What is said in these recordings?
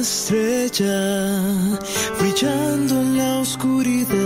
estrella brillando en la oscuridad.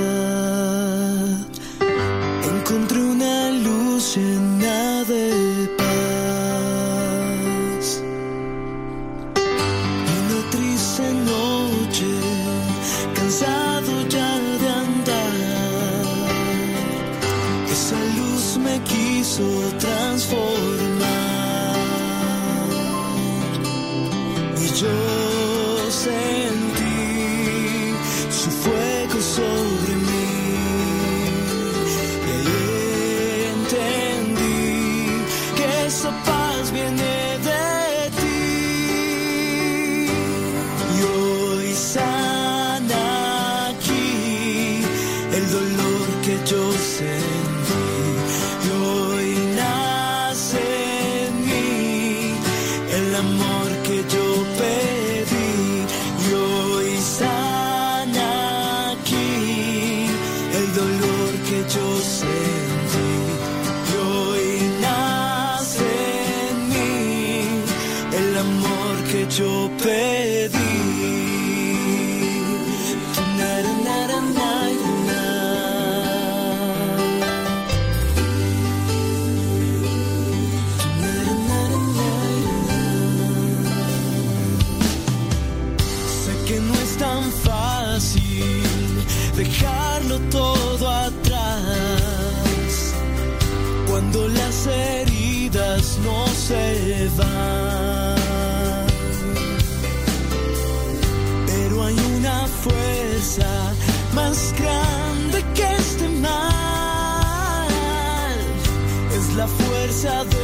La fuerza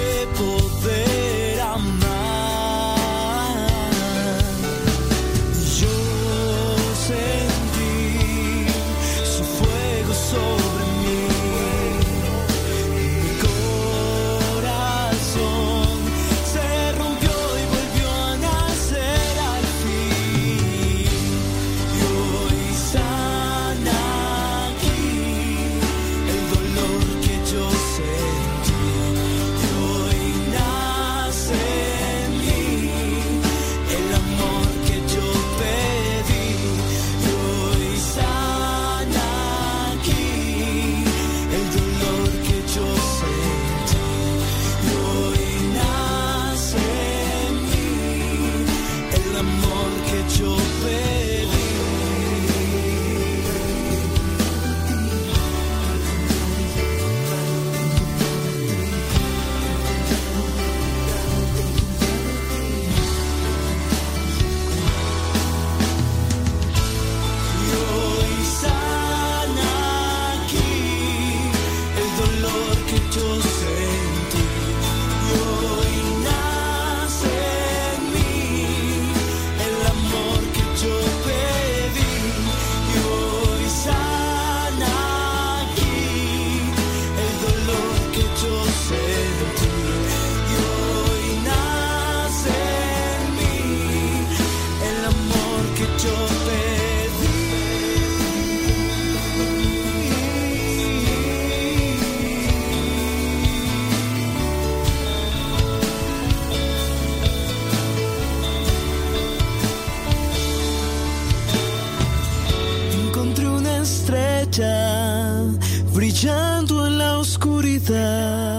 brillando en la oscuridad.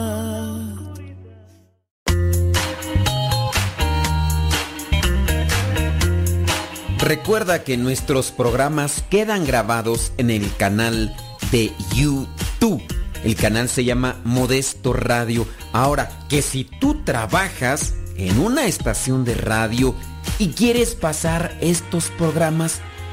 Recuerda que nuestros programas quedan grabados en el canal de YouTube. El canal se llama Modesto Radio. Ahora, que si tú trabajas en una estación de radio y quieres pasar estos programas,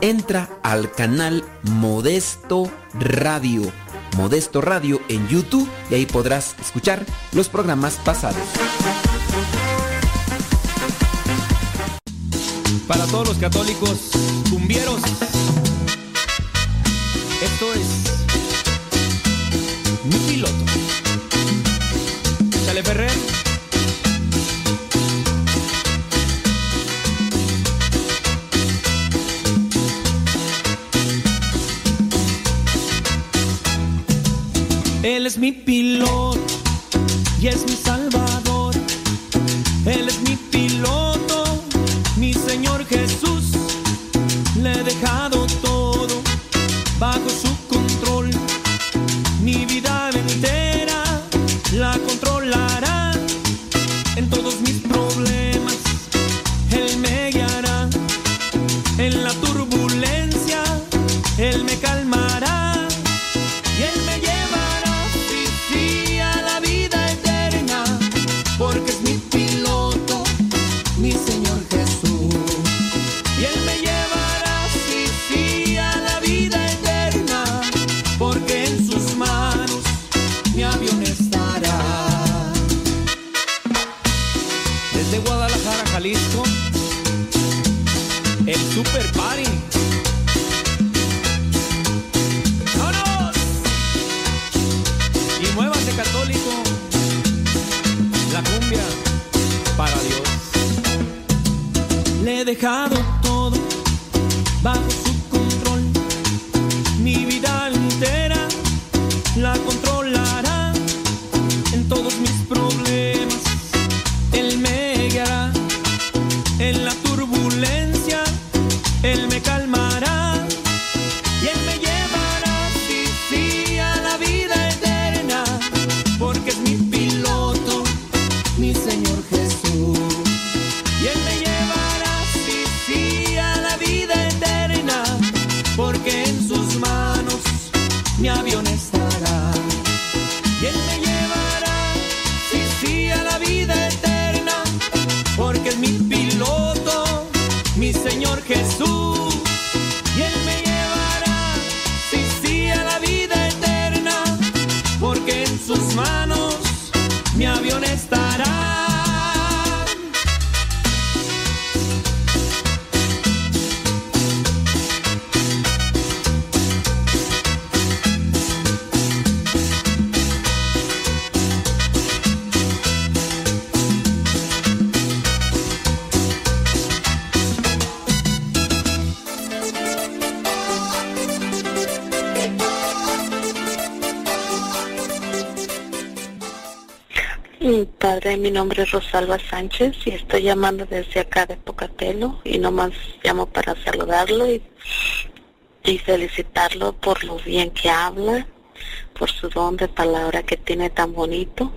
entra al canal Modesto Radio. Modesto Radio en YouTube y ahí podrás escuchar los programas pasados. Para todos los católicos cumbieros. Esto es mi piloto. Chale Ferrer. Él es mi piloto y es mi salvador. Él es mi piloto, Padre, mi nombre es Rosalba Sánchez y estoy llamando desde acá de Pocatelo y nomás llamo para saludarlo y, y felicitarlo por lo bien que habla, por su don de palabra que tiene tan bonito.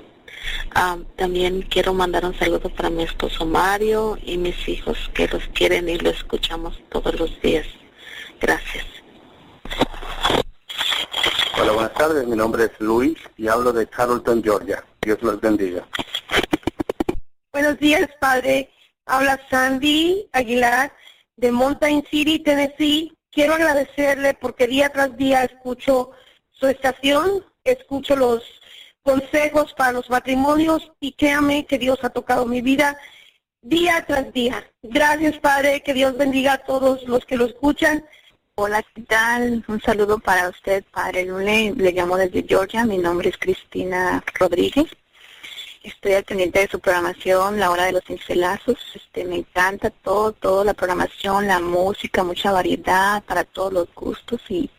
Ah, también quiero mandar un saludo para mi esposo Mario y mis hijos que los quieren y lo escuchamos todos los días. Gracias. Hola, buenas tardes. Mi nombre es Luis y hablo de Carrollton, Georgia. Dios los bendiga. Buenos días, padre. Habla Sandy Aguilar de Mountain City, Tennessee. Quiero agradecerle porque día tras día escucho su estación, escucho los consejos para los matrimonios y créame que Dios ha tocado mi vida día tras día. Gracias, padre. Que Dios bendiga a todos los que lo escuchan. Hola, ¿qué tal? Un saludo para usted, Padre Lune. Le llamo desde Georgia. Mi nombre es Cristina Rodríguez. Estoy al pendiente de su programación, La Hora de los Cincelazos. Este, me encanta todo, toda la programación, la música, mucha variedad para todos los gustos y,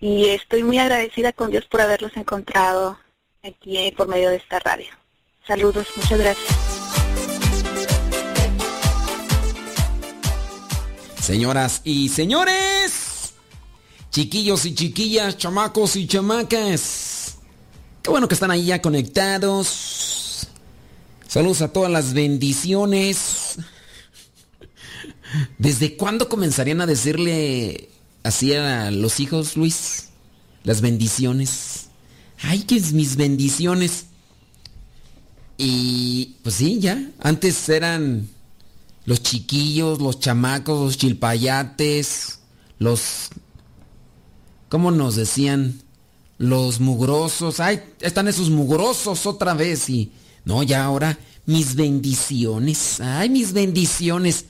y estoy muy agradecida con Dios por haberlos encontrado aquí eh, por medio de esta radio. Saludos, muchas gracias. Señoras y señores, chiquillos y chiquillas, chamacos y chamacas, qué bueno que están ahí ya conectados. Saludos a todas las bendiciones. ¿Desde cuándo comenzarían a decirle así a los hijos, Luis? Las bendiciones. Ay, que es mis bendiciones. Y pues sí, ya. Antes eran los chiquillos, los chamacos, los chilpayates, los... ¿Cómo nos decían? Los mugrosos. Ay, están esos mugrosos otra vez y... No, ya ahora mis bendiciones. Ay, mis bendiciones.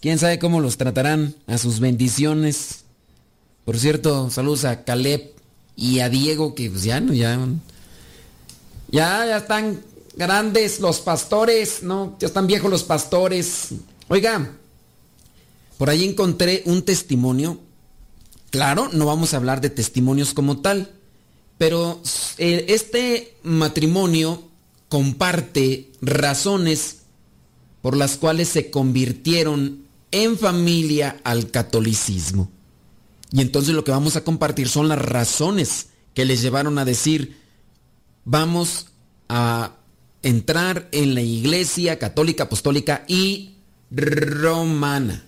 Quién sabe cómo los tratarán a sus bendiciones. Por cierto, saludos a Caleb y a Diego, que pues ya no, ya. Ya, ya están grandes los pastores, ¿no? Ya están viejos los pastores. Oiga, por ahí encontré un testimonio. Claro, no vamos a hablar de testimonios como tal, pero eh, este matrimonio comparte razones por las cuales se convirtieron en familia al catolicismo. Y entonces lo que vamos a compartir son las razones que les llevaron a decir, vamos a entrar en la iglesia católica, apostólica y romana.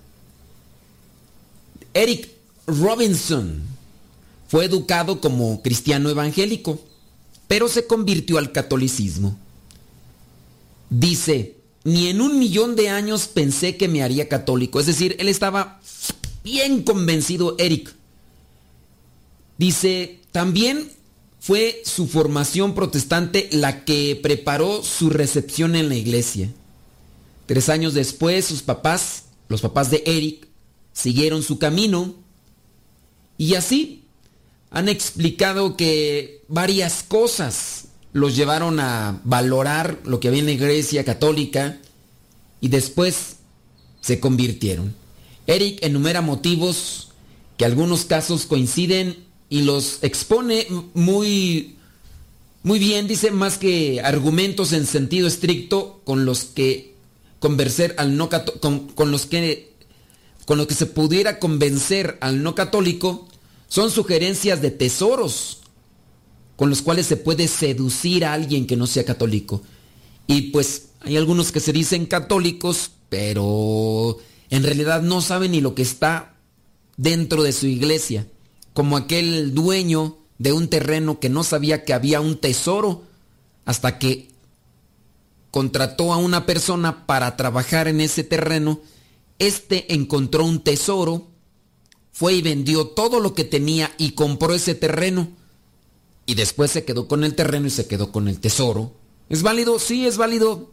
Eric Robinson fue educado como cristiano evangélico, pero se convirtió al catolicismo. Dice, ni en un millón de años pensé que me haría católico. Es decir, él estaba bien convencido, Eric. Dice, también fue su formación protestante la que preparó su recepción en la iglesia. Tres años después, sus papás, los papás de Eric, siguieron su camino y así han explicado que varias cosas los llevaron a valorar lo que había en la iglesia católica y después se convirtieron. Eric enumera motivos que algunos casos coinciden y los expone muy muy bien, dice más que argumentos en sentido estricto con los que convencer al no con, con los que con lo que se pudiera convencer al no católico son sugerencias de tesoros con los cuales se puede seducir a alguien que no sea católico. Y pues hay algunos que se dicen católicos, pero en realidad no saben ni lo que está dentro de su iglesia. Como aquel dueño de un terreno que no sabía que había un tesoro hasta que contrató a una persona para trabajar en ese terreno. Este encontró un tesoro, fue y vendió todo lo que tenía y compró ese terreno y después se quedó con el terreno y se quedó con el tesoro. ¿Es válido? Sí, es válido.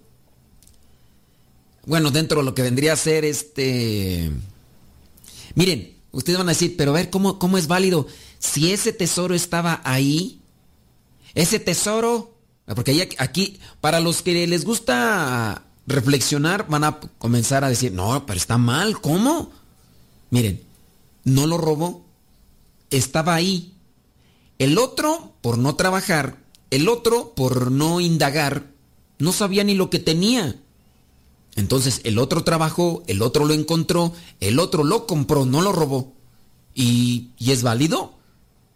Bueno, dentro de lo que vendría a ser este... Miren, ustedes van a decir, pero a ver, ¿cómo, cómo es válido? Si ese tesoro estaba ahí, ese tesoro, porque aquí, para los que les gusta reflexionar, van a comenzar a decir, no, pero está mal, ¿cómo? Miren, no lo robó, estaba ahí, el otro, por no trabajar, el otro, por no indagar, no sabía ni lo que tenía. Entonces el otro trabajó, el otro lo encontró, el otro lo compró, no lo robó. ¿Y, es válido?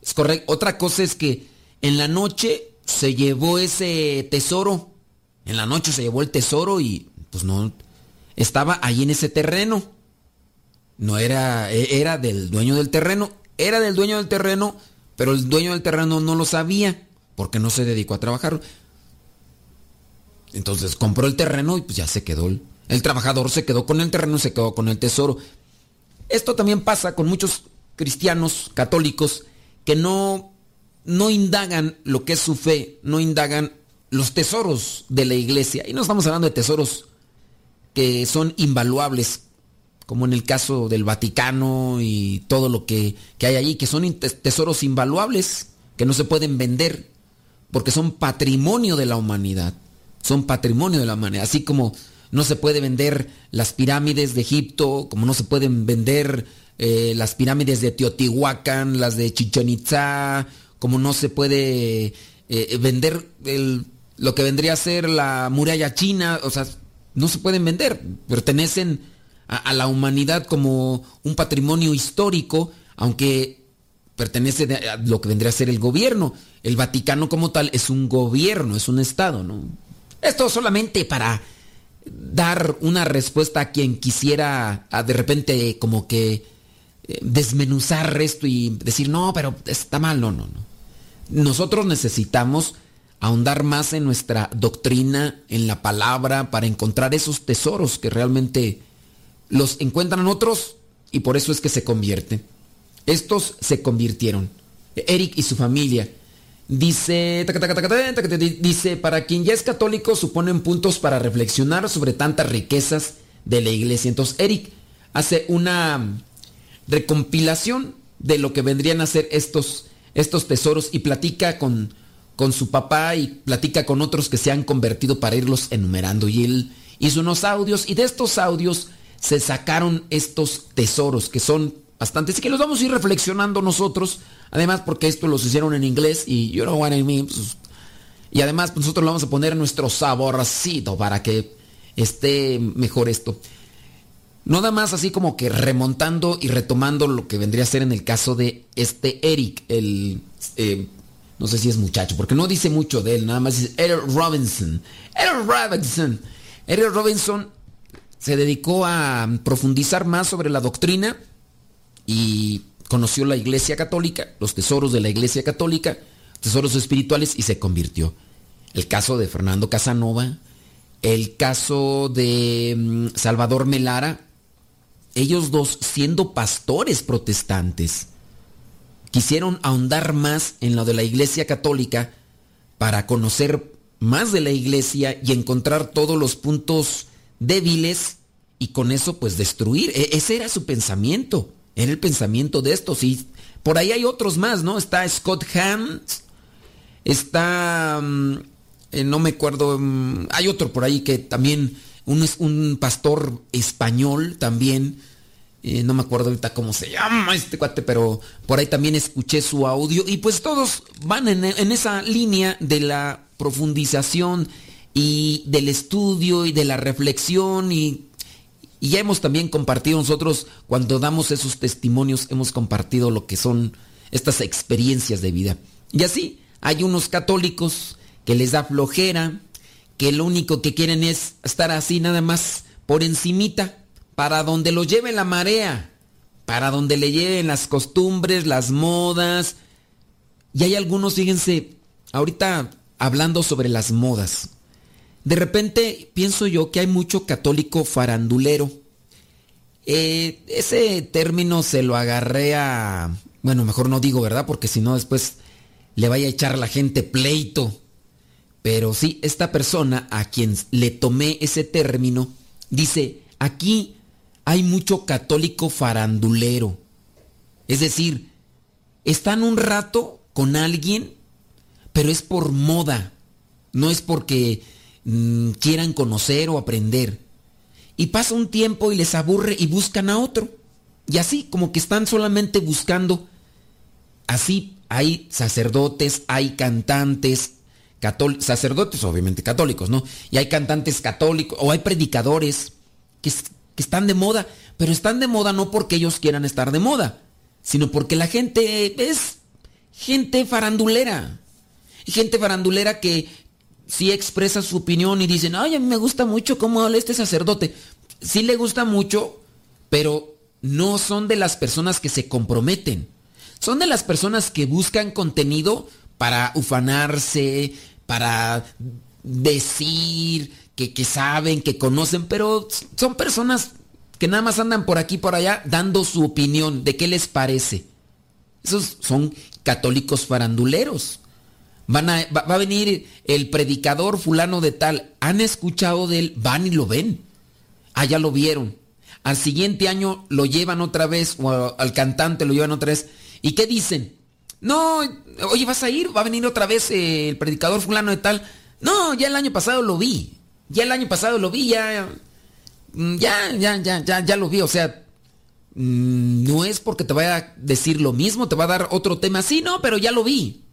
Es correcto. Otra cosa es que en la noche se llevó ese tesoro. En la noche se llevó el tesoro y pues no, estaba ahí en ese terreno. No era, e, era del dueño del terreno. Era del dueño del terreno pero el dueño del terreno no lo sabía porque no se dedicó a trabajar. Entonces compró el terreno y pues ya se quedó. El, trabajador se quedó con el terreno se quedó con el tesoro. Esto también pasa con muchos cristianos católicos que no, no indagan lo que es su fe, no indagan los tesoros de la iglesia. Y no estamos hablando de tesoros que son invaluables, como en el caso del Vaticano y todo lo que, hay allí, que son tesoros invaluables, que no se pueden vender, porque son patrimonio de la humanidad, son patrimonio de la humanidad, así como no se puede vender las pirámides de Egipto, como no se pueden vender eh, las pirámides de Teotihuacán, las de Chichen Itza, como no se puede eh, vender lo que vendría a ser la muralla china, o sea, no se pueden vender, pertenecen a, la humanidad como un patrimonio histórico, aunque pertenece a lo que vendría a ser el gobierno. El Vaticano como tal es un gobierno, es un Estado, ¿no? Esto solamente para dar una respuesta a quien quisiera de repente como que eh, desmenuzar esto y decir, no, pero está mal, no, no, no. Nosotros necesitamos ahondar más en nuestra doctrina, en la palabra, para encontrar esos tesoros que realmente los encuentran otros y por eso es que se convierten. Estos se convirtieron. Eric y su familia. Dice, dice, para quien ya es católico suponen puntos para reflexionar sobre tantas riquezas de la iglesia. Entonces, Eric hace una recompilación de lo que vendrían a ser estos, estos tesoros y platica con, con su papá y platica con otros que se han convertido para irlos enumerando. Y él hizo unos audios y de estos audios se sacaron estos tesoros que son bastantes y que los vamos a ir reflexionando nosotros. Además porque esto los hicieron en inglés y you know what I. Pues, y además pues, nosotros lo vamos a poner nuestro saborcito para que esté mejor esto. No da más así como que remontando y retomando lo que vendría a ser en el caso de este Eric, el... Eh, no sé si es muchacho, porque no dice mucho de él, nada más dice Eric Robinson. Eric Robinson. Eric Robinson se dedicó a profundizar más sobre la doctrina y conoció la Iglesia Católica, los tesoros de la Iglesia Católica, tesoros espirituales y se convirtió. El caso de Fernando Casanova, el caso de mm, Salvador Melara, ellos dos siendo pastores protestantes, quisieron ahondar más en lo de la Iglesia Católica para conocer más de la Iglesia y encontrar todos los puntos débiles y con eso pues destruir. E-, ese era su pensamiento, era el pensamiento de estos y por ahí hay otros más, ¿no? Está Scott Hahn, está, mm, eh, no me acuerdo, mm, hay otro por ahí que también, un pastor español también, eh, no me acuerdo ahorita cómo se llama este cuate, pero por ahí también escuché su audio. Y pues todos van en, esa línea de la profundización y del estudio y de la reflexión. Y, y ya hemos también compartido nosotros cuando damos esos testimonios, hemos compartido lo que son estas experiencias de vida. Y así hay unos católicos que les da flojera, que lo único que quieren es estar así nada más por encimita para donde lo lleve la marea, para donde le lleven las costumbres, las modas. Y hay algunos, fíjense, ahorita hablando sobre las modas. De repente pienso yo que hay mucho católico farandulero. Eh, ese término se lo agarré a... Bueno, mejor no digo, ¿verdad? Porque si no después le vaya a echar a la gente pleito. Pero sí, esta persona a quien le tomé ese término dice, aquí hay mucho católico farandulero. Es decir, están un rato con alguien, pero es por moda, no es porque mm, quieran conocer o aprender. Y pasa un tiempo y les aburre y buscan a otro. Y así, como que están solamente buscando. Así hay sacerdotes, hay cantantes, sacerdotes obviamente católicos, ¿no? Y hay cantantes católicos, o hay predicadores que que están de moda, pero están de moda no porque ellos quieran estar de moda, sino porque la gente es gente farandulera. Gente farandulera que sí expresa su opinión y dicen, ay, a mí me gusta mucho cómo habla este sacerdote. Sí le gusta mucho, pero no son de las personas que se comprometen. Son de las personas que buscan contenido para ufanarse, para decir, que, saben, que conocen, pero son personas que nada más andan por aquí por allá dando su opinión de qué les parece. Esos son católicos faranduleros. Van a, va, a venir el predicador fulano de tal. Han escuchado de él, van y lo ven. Ya lo vieron. Al siguiente año lo llevan otra vez, o al cantante lo llevan otra vez. ¿Y qué dicen? No, oye, ¿vas a ir? ¿Va a venir otra vez el predicador fulano de tal? No, ya el año pasado lo vi. Ya el año pasado lo vi, ya. Ya, ya, ya, ya, ya lo vi. O sea, mm, no es porque te vaya a decir lo mismo, te va a dar otro tema. Sí, no, pero ya lo vi.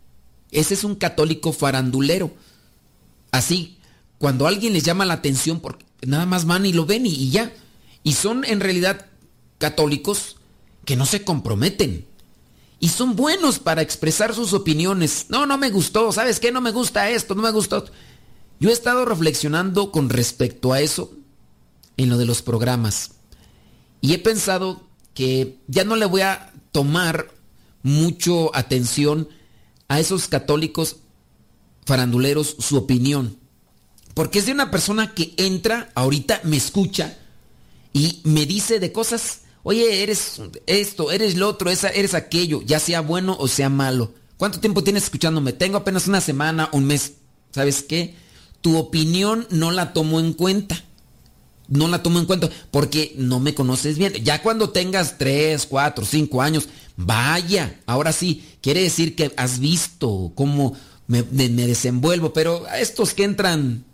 Ese es un católico farandulero. Así, cuando alguien les llama la atención, porque nada más van y lo ven y, y ya. Y son en realidad católicos que no se comprometen. Y son buenos para expresar sus opiniones. No, no me gustó. ¿Sabes qué? No me gusta esto, no me gustó. Yo he estado reflexionando con respecto a eso en lo de los programas. Y he pensado que ya no le voy a tomar mucho atención a esos católicos faranduleros su opinión. Porque es de una persona que entra, ahorita me escucha y me dice de cosas, oye, eres esto, eres lo otro, eres aquello, ya sea bueno o sea malo. ¿Cuánto tiempo tienes escuchándome? Tengo apenas una semana, un mes. ¿Sabes qué? Tu opinión no la tomo en cuenta. no la tomo en cuenta porque no me conoces bien. Ya cuando tengas 3, 4, 5 años, vaya, ahora sí, quiere decir que has visto cómo me, desenvuelvo, pero a estos que entran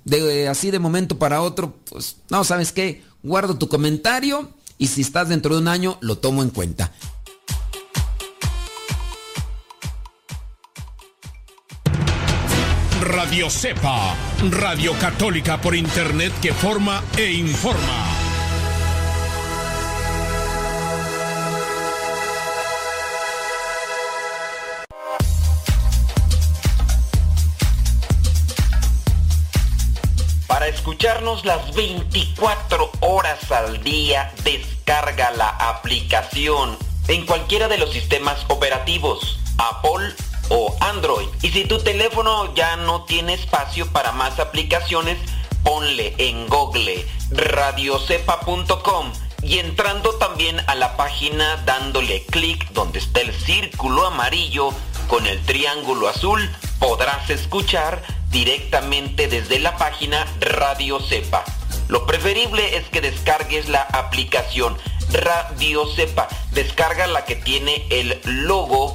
así de momento para otro, pues no, ¿sabes qué? Guardo tu comentario y si estás dentro de un año, lo tomo en cuenta. Radio Cepa, Radio Católica por Internet que forma e informa. Para escucharnos las 24 horas al día, descarga la aplicación en cualquiera de los sistemas operativos, Apple, o Android. Y si tu teléfono ya no tiene espacio para más aplicaciones, ponle en Google radiocepa.com y entrando también a la página dándole clic donde está el círculo amarillo con el triángulo azul, podrás escuchar directamente desde la página Radio Cepa. Lo preferible es que descargues la aplicación Radio Cepa. Descarga la que tiene el logo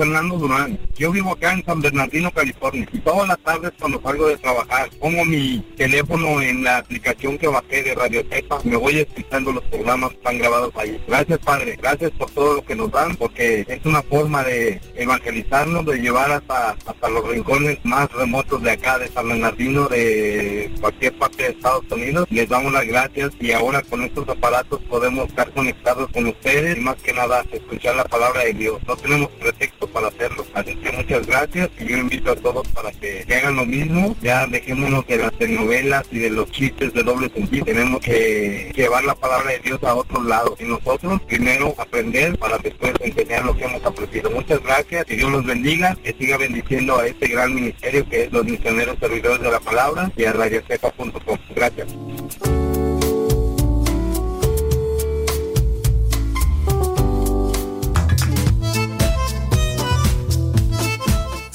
Fernando Durán. Yo vivo acá en San Bernardino, California. Y todas las tardes cuando salgo de trabajar, pongo mi teléfono en la aplicación que bajé de Radio Tepa. Me voy escuchando los programas que están grabados ahí. Gracias, Padre. Gracias por todo lo que nos dan, porque es una forma de evangelizarnos, de llevar hasta, hasta los rincones más remotos de acá, de San Bernardino, de cualquier parte de Estados Unidos. Les damos las gracias y ahora con estos aparatos podemos estar conectados con ustedes y más que nada escuchar la palabra de Dios. No tenemos pretexto para hacerlo. Así que muchas gracias y yo invito a todos para que, hagan lo mismo. Ya dejémonos de las telenovelas y de los chistes de doble sentido. Tenemos que llevar la palabra de Dios a otro lado. Y nosotros primero aprender para después enseñar lo que hemos aprendido. Muchas gracias y Dios los bendiga. Que siga bendiciendo a este gran ministerio que es los misioneros servidores de la palabra y a radiocepa.com. Gracias.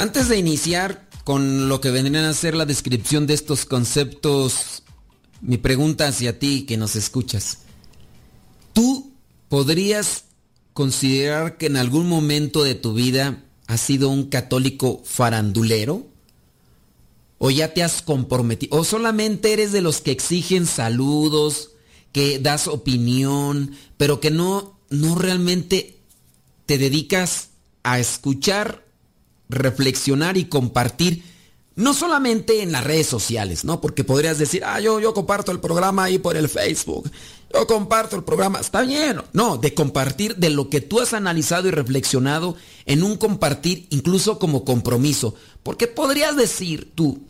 Antes de iniciar con lo que vendrían a ser la descripción de estos conceptos, mi pregunta hacia ti que nos escuchas. ¿Tú podrías considerar que en algún momento de tu vida has sido un católico farandulero? ¿O ya te has comprometido? ¿O solamente eres de los que exigen saludos, que das opinión, pero que no, no realmente te dedicas a escuchar reflexionar y compartir, no solamente en las redes sociales, ¿no? Porque podrías decir, ah, yo, yo comparto el programa ahí por el Facebook, yo comparto el programa, está bien, no, de compartir de lo que tú has analizado y reflexionado en un compartir incluso como compromiso, porque podrías decir tú,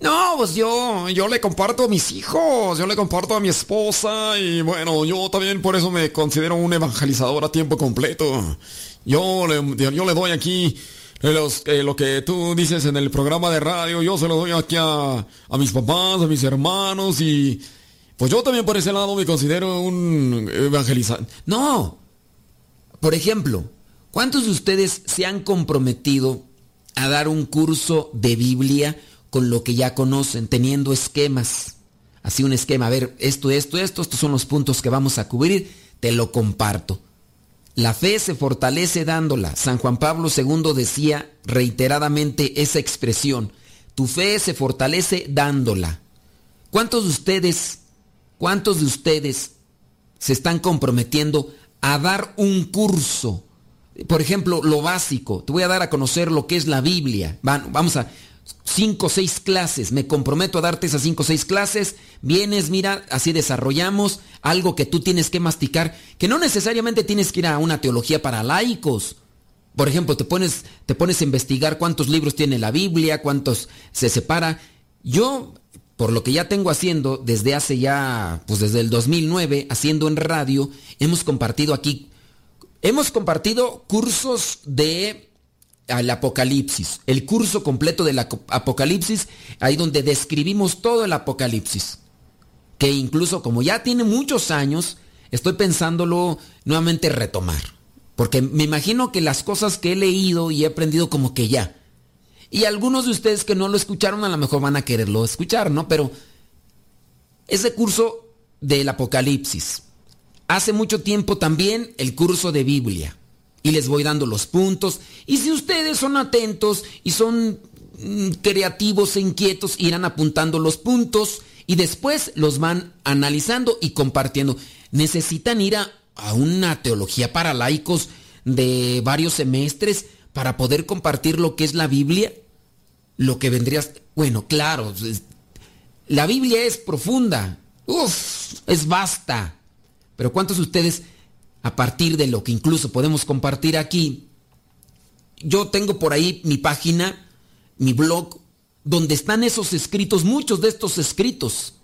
no, pues yo, yo le comparto a mis hijos, yo le comparto a mi esposa y bueno, yo también por eso me considero un evangelizador a tiempo completo. Yo yo le doy aquí los, lo que tú dices en el programa de radio, yo se lo doy aquí a, a, mis papás, a mis hermanos y pues yo también por ese lado me considero un evangelizante. No. Por ejemplo, ¿cuántos de ustedes se han comprometido a dar un curso de Biblia con lo que ya conocen, teniendo esquemas? Así un esquema, a ver, esto, esto, esto, estos son los puntos que vamos a cubrir, te lo comparto. La fe se fortalece dándola. San Juan Pablo II decía reiteradamente esa expresión. Tu fe se fortalece dándola. ¿Cuántos de ustedes, cuántos de ustedes se están comprometiendo a dar un curso? Por ejemplo, lo básico. Te voy a dar a conocer lo que es la Biblia. Vamos a cinco o seis clases. Me comprometo a darte esas cinco o seis clases. Vienes, mira, así desarrollamos algo que tú tienes que masticar, que no necesariamente tienes que ir a una teología para laicos. Por ejemplo, te pones, te pones a investigar cuántos libros tiene la Biblia, cuántos se separa. Yo, por lo que ya tengo haciendo desde hace ya, pues desde el 2009, haciendo en radio, hemos compartido aquí, hemos compartido cursos de al Apocalipsis, el curso completo del Apocalipsis, ahí donde describimos todo el Apocalipsis, que incluso como ya tiene muchos años, estoy pensándolo nuevamente retomar, porque me imagino que las cosas que he leído y he aprendido como que ya, y algunos de ustedes que no lo escucharon a lo mejor van a quererlo escuchar, ¿no? Pero ese curso del Apocalipsis, hace mucho tiempo también el curso de Biblia, y les voy dando los puntos. Y si ustedes son atentos y son mm, creativos e inquietos, irán apuntando los puntos y después los van analizando y compartiendo. Necesitan ir a, una teología para laicos de varios semestres para poder compartir lo que es la Biblia. Lo que vendría... Bueno, claro, la Biblia es profunda. Uf, es vasta. Pero ¿cuántos de ustedes a partir de lo que incluso podemos compartir aquí, yo tengo por ahí mi página, mi blog, donde están esos escritos, muchos de estos escritos,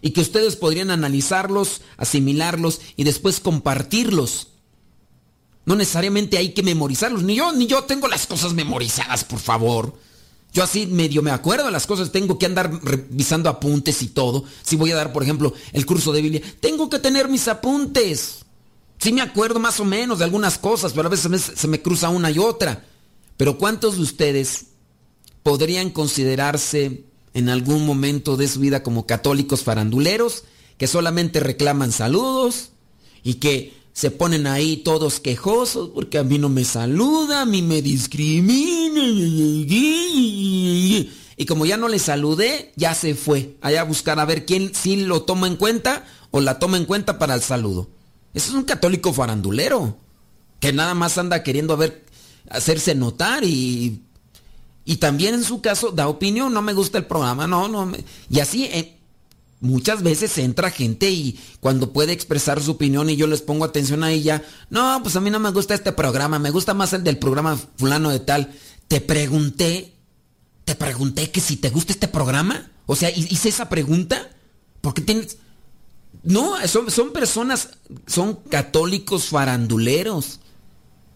y que ustedes podrían analizarlos, asimilarlos y después compartirlos. No necesariamente hay que memorizarlos, ni yo, ni yo tengo las cosas memorizadas, por favor. Yo así medio me acuerdo las cosas, tengo que andar revisando apuntes y todo. Si voy a dar, por ejemplo, el curso de Biblia, tengo que tener mis apuntes. Sí me acuerdo más o menos de algunas cosas, pero a veces se me cruza una y otra. Pero ¿cuántos de ustedes podrían considerarse en algún momento de su vida como católicos faranduleros que solamente reclaman saludos y que se ponen ahí todos quejosos porque a mí no me saluda, a mí me discrimina. Y como ya no le saludé, ya se fue allá a buscar a ver quién sí lo toma en cuenta o la toma en cuenta para el saludo. Ese es un católico farandulero, que nada más anda queriendo ver, hacerse notar y, y también en su caso da opinión, no me gusta el programa, no, no. y así eh, muchas veces entra gente y cuando puede expresar su opinión y yo les pongo atención a ella, no, pues a mí no me gusta este programa, me gusta más el del programa fulano de tal. Te pregunté, te pregunté que si te gusta este programa, o sea, hice esa pregunta, porque tienes... No, son, son personas, son católicos faranduleros.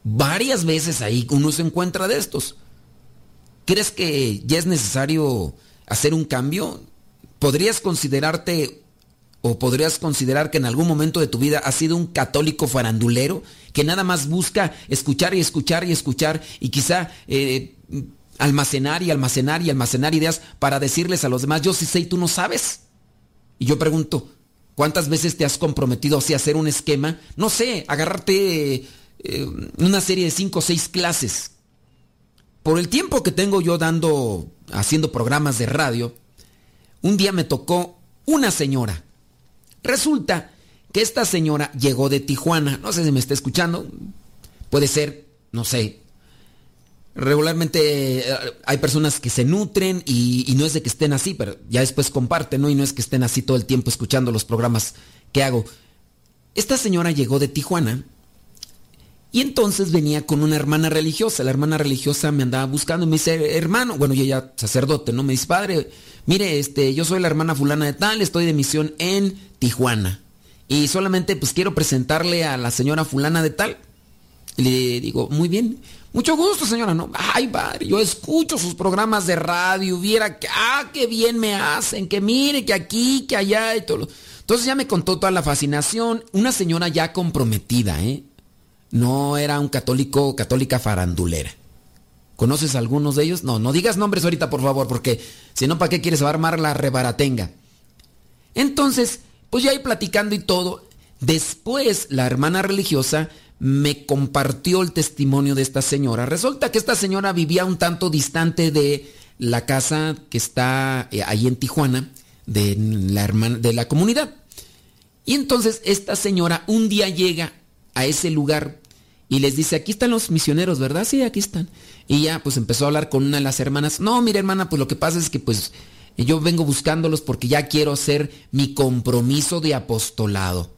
Varias veces ahí uno se encuentra de estos. ¿Crees que ya es necesario hacer un cambio? ¿Podrías considerarte o podrías considerar que en algún momento de tu vida has sido un católico farandulero que nada más busca escuchar y escuchar y escuchar y quizá eh, almacenar y almacenar y almacenar ideas para decirles a los demás, yo sí sé y tú no sabes? Y yo pregunto, ¿Cuántas veces te has comprometido así a hacer un esquema? No sé, agarrarte eh, una serie de cinco o seis clases. Por el tiempo que tengo yo dando, haciendo programas de radio, un día me tocó una señora. Resulta que esta señora llegó de Tijuana. No sé si me está escuchando. Puede ser, no sé, regularmente eh, hay personas que se nutren y, no es de que estén así, pero ya después comparten, ¿no? Y no es que estén así todo el tiempo escuchando los programas que hago. Esta señora llegó de Tijuana y entonces venía con una hermana religiosa. La hermana religiosa me andaba buscando y me dice, hermano, bueno, yo ya sacerdote, ¿no? Me dice, padre, mire, este, yo soy la hermana fulana de tal, estoy de misión en Tijuana. Y solamente pues quiero presentarle a la señora fulana de tal. Y le digo, muy bien. Mucho gusto, señora, ¿no? Ay, padre, yo escucho sus programas de radio, viera que, ah, qué bien me hacen, que mire, que aquí, que allá y todo. Entonces ya me contó toda la fascinación. Una señora ya comprometida, ¿eh? No era un católico, católica farandulera. ¿Conoces algunos de ellos? No, no digas nombres ahorita, por favor, porque si no, ¿para qué quieres armar la rebaratenga? Entonces, pues ya ahí platicando y todo. Después, la hermana religiosa me compartió el testimonio de esta señora. Resulta que esta señora vivía un tanto distante de la casa que está eh, ahí en Tijuana, de la, hermana, de la comunidad. Y entonces esta señora un día llega a ese lugar y les dice, aquí están los misioneros, ¿verdad? Sí, aquí están. Y ya pues empezó a hablar con una de las hermanas. No, mire hermana, pues lo que pasa es que pues yo vengo buscándolos porque ya quiero hacer mi compromiso de apostolado.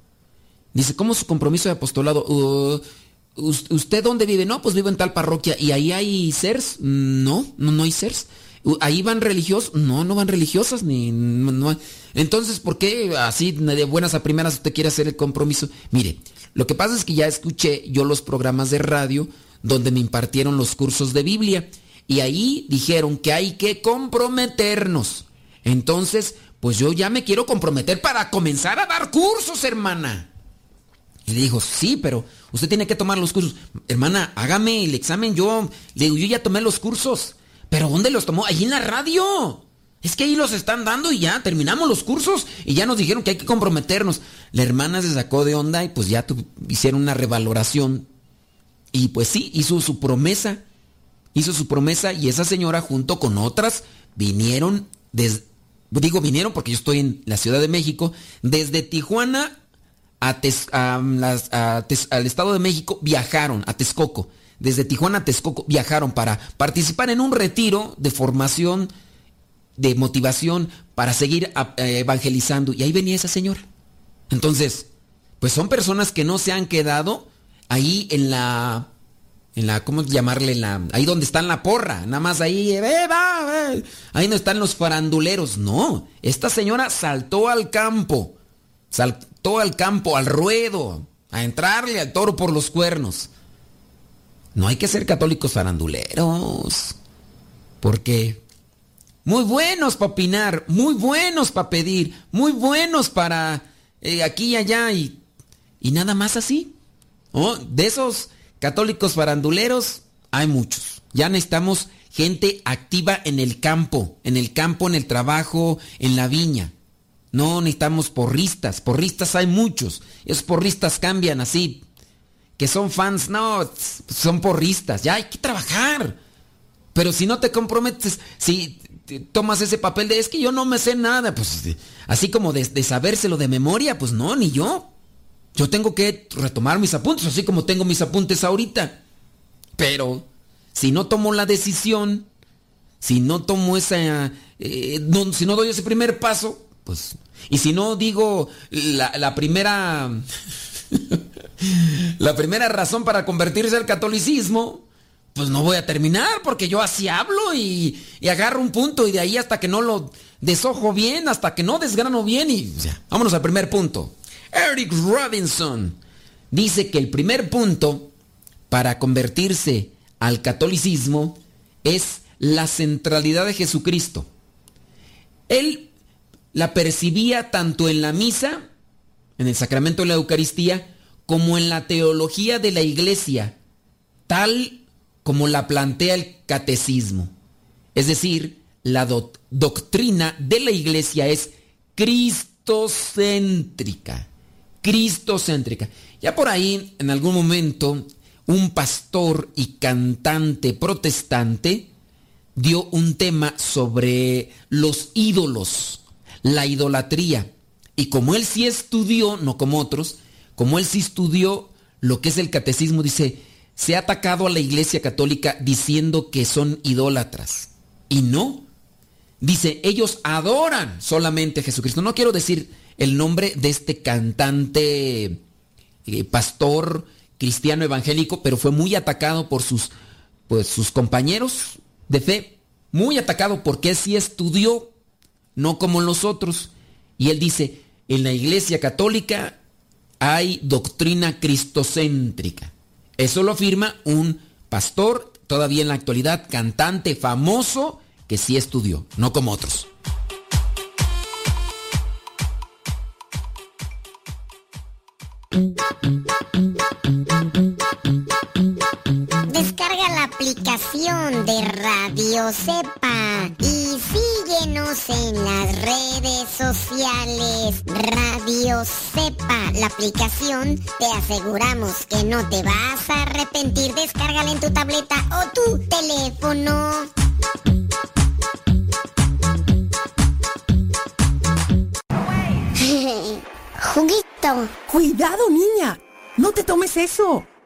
Dice, ¿cómo su compromiso de apostolado? Uh, ¿Usted dónde vive? No, pues vivo en tal parroquia. ¿Y ahí hay CERS? No, no, no hay CERS. ¿Ahí van religiosos? No, no van religiosas ni... No, Entonces, ¿por qué así de buenas a primeras usted quiere hacer el compromiso? Mire, lo que pasa es que ya escuché yo los programas de radio donde me impartieron los cursos de Biblia y ahí dijeron que hay que comprometernos. Entonces, pues yo ya me quiero comprometer para comenzar a dar cursos, hermana. Y le dijo, sí, pero usted tiene que tomar los cursos. Hermana, hágame el examen. Yo, le digo, yo ya tomé los cursos. ¿Pero dónde los tomó? Allí en la radio. Es que ahí los están dando y ya terminamos los cursos y ya nos dijeron que hay que comprometernos. La hermana se sacó de onda y pues ya hicieron una revaloración. Y pues sí, hizo su promesa. Hizo su promesa y esa señora junto con otras vinieron, digo vinieron porque yo estoy en la Ciudad de México, desde Tijuana al Estado de México viajaron a Texcoco. Desde Tijuana a Texcoco viajaron para participar en un retiro de formación, de motivación para seguir eh, evangelizando. Y ahí venía esa señora. Entonces, pues son personas que no se han quedado ahí en la en la, ¿cómo llamarle? la, ahí donde está la porra, nada más ahí, eh, ahí no están los faranduleros. No, esta señora saltó al campo, saltó al campo, al ruedo, a entrarle al toro por los cuernos. No hay que ser católicos faranduleros. Porque muy buenos para opinar, muy buenos para pedir, muy buenos para eh, aquí y allá y, y nada más así. ¿Oh? De esos católicos faranduleros hay muchos. Ya necesitamos gente activa en el campo, en el campo, en el trabajo, en la viña. No necesitamos porristas, porristas hay muchos. Esos porristas cambian así que son fans, no, son porristas, ya hay que trabajar. Pero si no te comprometes, si tomas ese papel de es que yo no me sé nada, pues así como de, sabérselo de memoria, pues no, ni yo. Yo tengo que retomar mis apuntes, así como tengo mis apuntes ahorita. Pero si no tomo la decisión, si no tomo esa, eh, si no doy ese primer paso, pues, y si no digo la, primera la primera razón para convertirse al catolicismo, pues no voy a terminar porque yo así hablo y, agarro un punto y de ahí hasta que no lo desojo bien, hasta que no desgrano bien y vámonos al primer punto. Eric Robinson dice que el primer punto para convertirse al catolicismo es la centralidad de Jesucristo. Él la percibía tanto en la misa, en el sacramento de la Eucaristía, como en la teología de la iglesia, tal como la plantea el catecismo. Es decir, la doctrina de la iglesia es cristocéntrica. Cristocéntrica. Ya por ahí, en algún momento, un pastor y cantante protestante dio un tema sobre los ídolos, la idolatría. Y como él sí estudió, no como otros, como él sí estudió lo que es el catecismo, dice, se ha atacado a la iglesia católica diciendo que son idólatras. Y no. Dice, ellos adoran solamente a Jesucristo. No quiero decir el nombre de este cantante, eh, pastor cristiano evangélico, pero fue muy atacado por sus, pues, sus compañeros de fe. Muy atacado porque sí estudió, no como los otros. Y él dice, en la iglesia católica hay doctrina cristocéntrica. Eso lo afirma un pastor, todavía en la actualidad, cantante famoso, que sí estudió, no como otros. Aplicación de Radio Cepa y Síguenos en las redes sociales. Radio Cepa, la aplicación. Te aseguramos que no te vas a arrepentir. Descárgala en tu tableta o tu teléfono. Juguito. Cuidado, niña. No te tomes eso.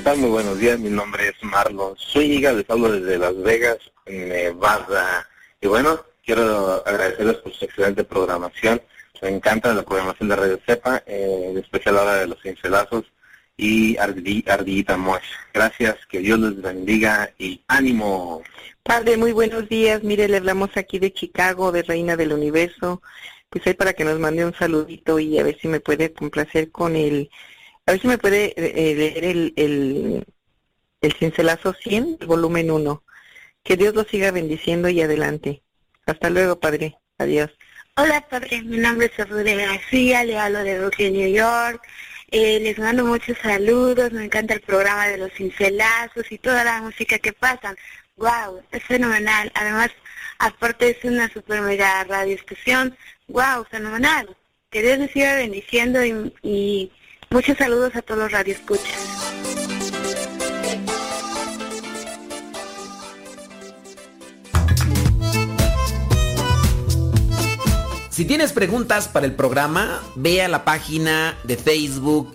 ¿Qué tal? Muy buenos días. Mi nombre es Marlon Zúñiga. Les hablo desde Las Vegas, Nevada. Y bueno, quiero agradecerles por su excelente programación. Me encanta la programación de Radio Cepa, eh, en especial ahora de los cincelazos y Ardillita Mosh. Gracias, que Dios les bendiga y ánimo. Padre, muy buenos días. Mire, le hablamos aquí de Chicago, de Reina del Universo. Pues ahí para que nos mande un saludito y a ver si me puede complacer con el... A ver si me puede eh, leer el, el, el cincelazo 100, volumen 1. Que Dios lo siga bendiciendo y adelante. Hasta luego, Padre. Adiós. Hola, Padre. Mi nombre es Rudy García. Le hablo de Brooklyn, New York. Eh, les mando muchos saludos, me encanta el programa de los cincelazos y toda la música que pasan. Wow, es fenomenal. Además, aparte es una super mega radio estación. Wow, fenomenal. Que Dios les siga bendiciendo y, y muchos saludos a todos los radioescuchas. Si tienes preguntas para el programa, ve a la página de Facebook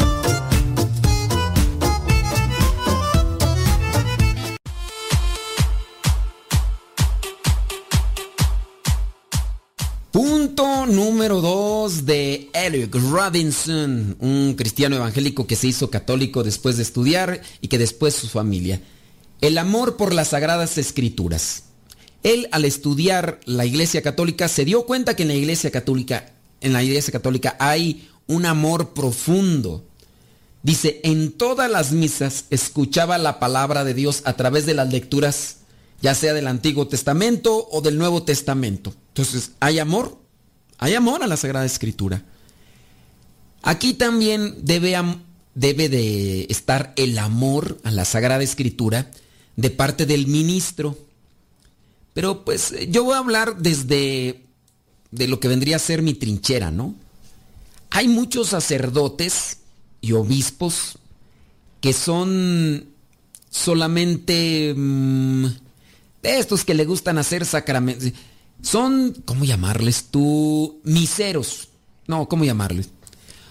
Punto número 2 de Eric Robinson, un cristiano evangélico que se hizo católico después de estudiar y que después su familia. El amor por las sagradas escrituras. Él al estudiar la Iglesia Católica se dio cuenta que en la Iglesia Católica, en la Iglesia Católica hay un amor profundo. Dice, en todas las misas escuchaba la palabra de Dios a través de las lecturas ya sea del Antiguo Testamento o del Nuevo Testamento. Entonces, ¿hay amor? Hay amor a la Sagrada Escritura. Aquí también debe, debe de estar el amor a la Sagrada Escritura de parte del ministro. Pero pues yo voy a hablar desde de lo que vendría a ser mi trinchera, ¿no? Hay muchos sacerdotes y obispos que son solamente... Mm, estos que le gustan hacer sacramentos. Son, ¿cómo llamarles tú? Miseros. No, ¿cómo llamarles?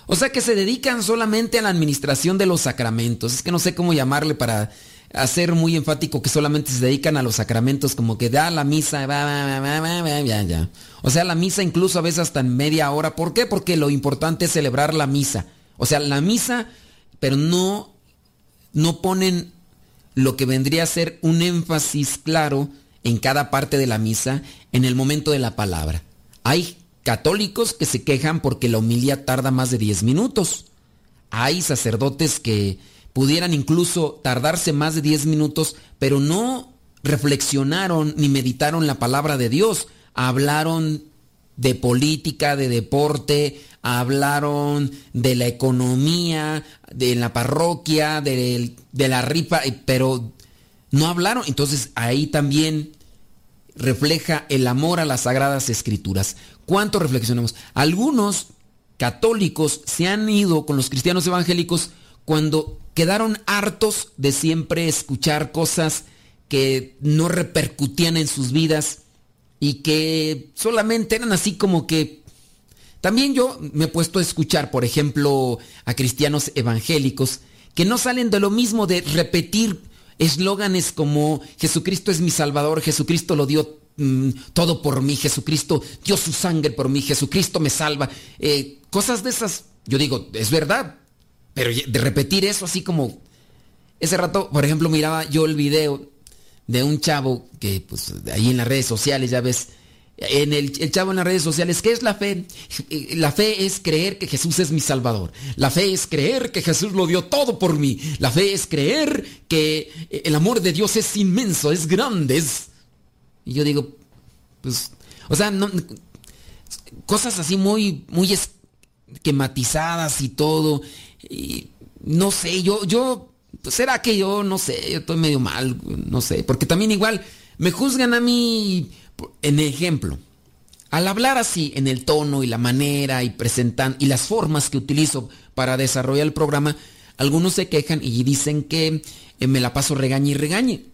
O sea que se dedican solamente a la administración de los sacramentos. Es que no sé cómo llamarle para hacer muy enfático que solamente se dedican a los sacramentos, como que da la misa, ya, ya. O sea, la misa incluso a veces hasta en media hora. ¿Por qué? Porque lo importante es celebrar la misa. O sea, la misa, pero no, no ponen lo que vendría a ser un énfasis claro en cada parte de la misa en el momento de la palabra. Hay católicos que se quejan porque la homilía tarda más de 10 minutos. Hay sacerdotes que pudieran incluso tardarse más de 10 minutos, pero no reflexionaron ni meditaron la palabra de Dios. Hablaron de política, de deporte, hablaron de la economía, de la parroquia, de, la rifa, pero no hablaron. Entonces ahí también refleja el amor a las sagradas escrituras. ¿Cuánto reflexionamos? Algunos católicos se han ido con los cristianos evangélicos cuando quedaron hartos de siempre escuchar cosas que no repercutían en sus vidas y que solamente eran así como que... También yo me he puesto a escuchar, por ejemplo, a cristianos evangélicos que no salen de lo mismo de repetir eslóganes como Jesucristo es mi Salvador, Jesucristo lo dio mm, todo por mí, Jesucristo dio su sangre por mí, Jesucristo me salva. Eh, cosas de esas, yo digo, es verdad, pero de repetir eso así como... Ese rato, por ejemplo, miraba yo el video de un chavo que pues ahí en las redes sociales ya ves en el, chavo en las redes sociales, ¿qué es la fe? La fe es creer que Jesús es mi Salvador. La fe es creer que Jesús lo dio todo por mí. La fe es creer que el amor de Dios es inmenso, es grande. Es... Y yo digo, pues, o sea, no, cosas así muy, muy esquematizadas y todo. Y no sé, yo, yo, será que yo, no sé, yo estoy medio mal, no sé, porque también igual me juzgan a mí en ejemplo, al hablar así, en el tono y la manera y presentan y las formas que utilizo para desarrollar el programa, algunos se quejan y dicen que eh, me la paso regañe y regañe.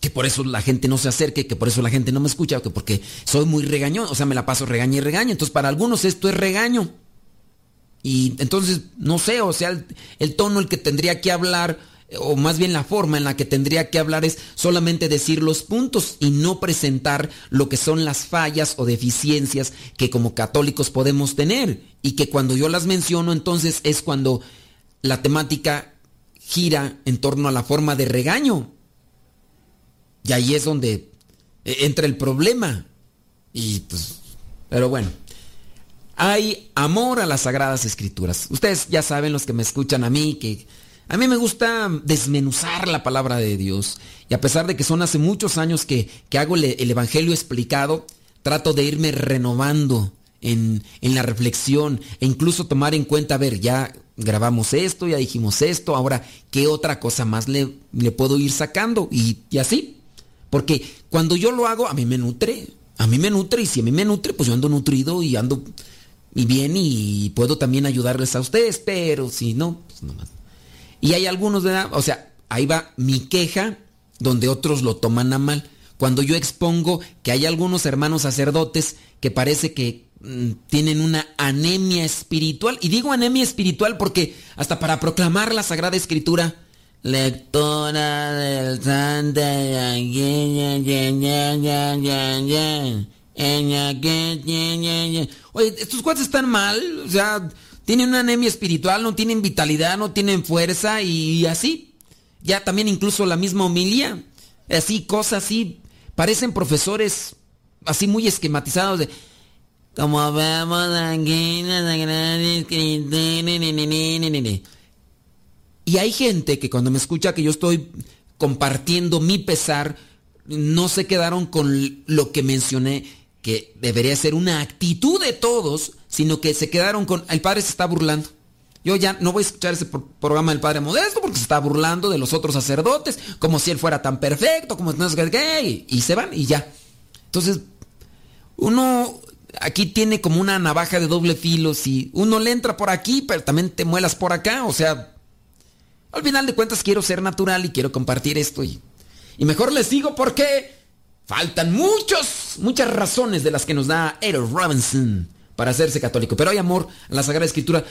Que por eso la gente no se acerque, que por eso la gente no me escucha, que porque soy muy regañón, o sea, me la paso regañe y regañe. Entonces, para algunos esto es regaño. Y entonces, no sé, o sea, el, tono el que tendría que hablar o más bien la forma en la que tendría que hablar es solamente decir los puntos y no presentar lo que son las fallas o deficiencias que como católicos podemos tener y que cuando yo las menciono entonces es cuando la temática gira en torno a la forma de regaño. Y ahí es donde eh, entra el problema. Y pues, pero bueno. Hay amor a las sagradas escrituras. Ustedes ya saben los que me escuchan a mí que a mí me gusta desmenuzar la palabra de Dios. Y a pesar de que son hace muchos años que, hago el, Evangelio explicado, trato de irme renovando en, la reflexión e incluso tomar en cuenta, a ver, ya grabamos esto, ya dijimos esto, ahora, ¿qué otra cosa más le, le puedo ir sacando? Y, y así. Porque cuando yo lo hago, a mí me nutre. A mí me nutre y si a mí me nutre, pues yo ando nutrido y ando y bien y puedo también ayudarles a ustedes, pero si no, pues nomás. Y hay algunos, ¿verdad? O sea, ahí va mi queja donde otros lo toman a mal. Cuando yo expongo que hay algunos hermanos sacerdotes que parece que mm, tienen una anemia espiritual. Y digo anemia espiritual porque hasta para proclamar la Sagrada Escritura, lectora del Santo... Oye, estos cuates están mal, o sea, tienen una anemia espiritual, no tienen vitalidad, no tienen fuerza y así. Ya también incluso la misma homilía, así, cosas así, parecen profesores así muy esquematizados de... Como vemos aquí Y hay gente que cuando me escucha que yo estoy compartiendo mi pesar, no se quedaron con lo que mencioné, que debería ser una actitud de todos sino que se quedaron con, el padre se está burlando. Yo ya no voy a escuchar ese programa del Padre Modesto porque se está burlando de los otros sacerdotes, como si él fuera tan perfecto, como no es gay, y se van y ya. Entonces, uno aquí tiene como una navaja de doble filo, si uno le entra por aquí, pero también te muelas por acá, o sea, al final de cuentas quiero ser natural y quiero compartir esto y, y mejor les digo porque faltan muchos, muchas razones de las que nos da Eros Robinson para hacerse católico. Pero hay amor en la Sagrada Escritura.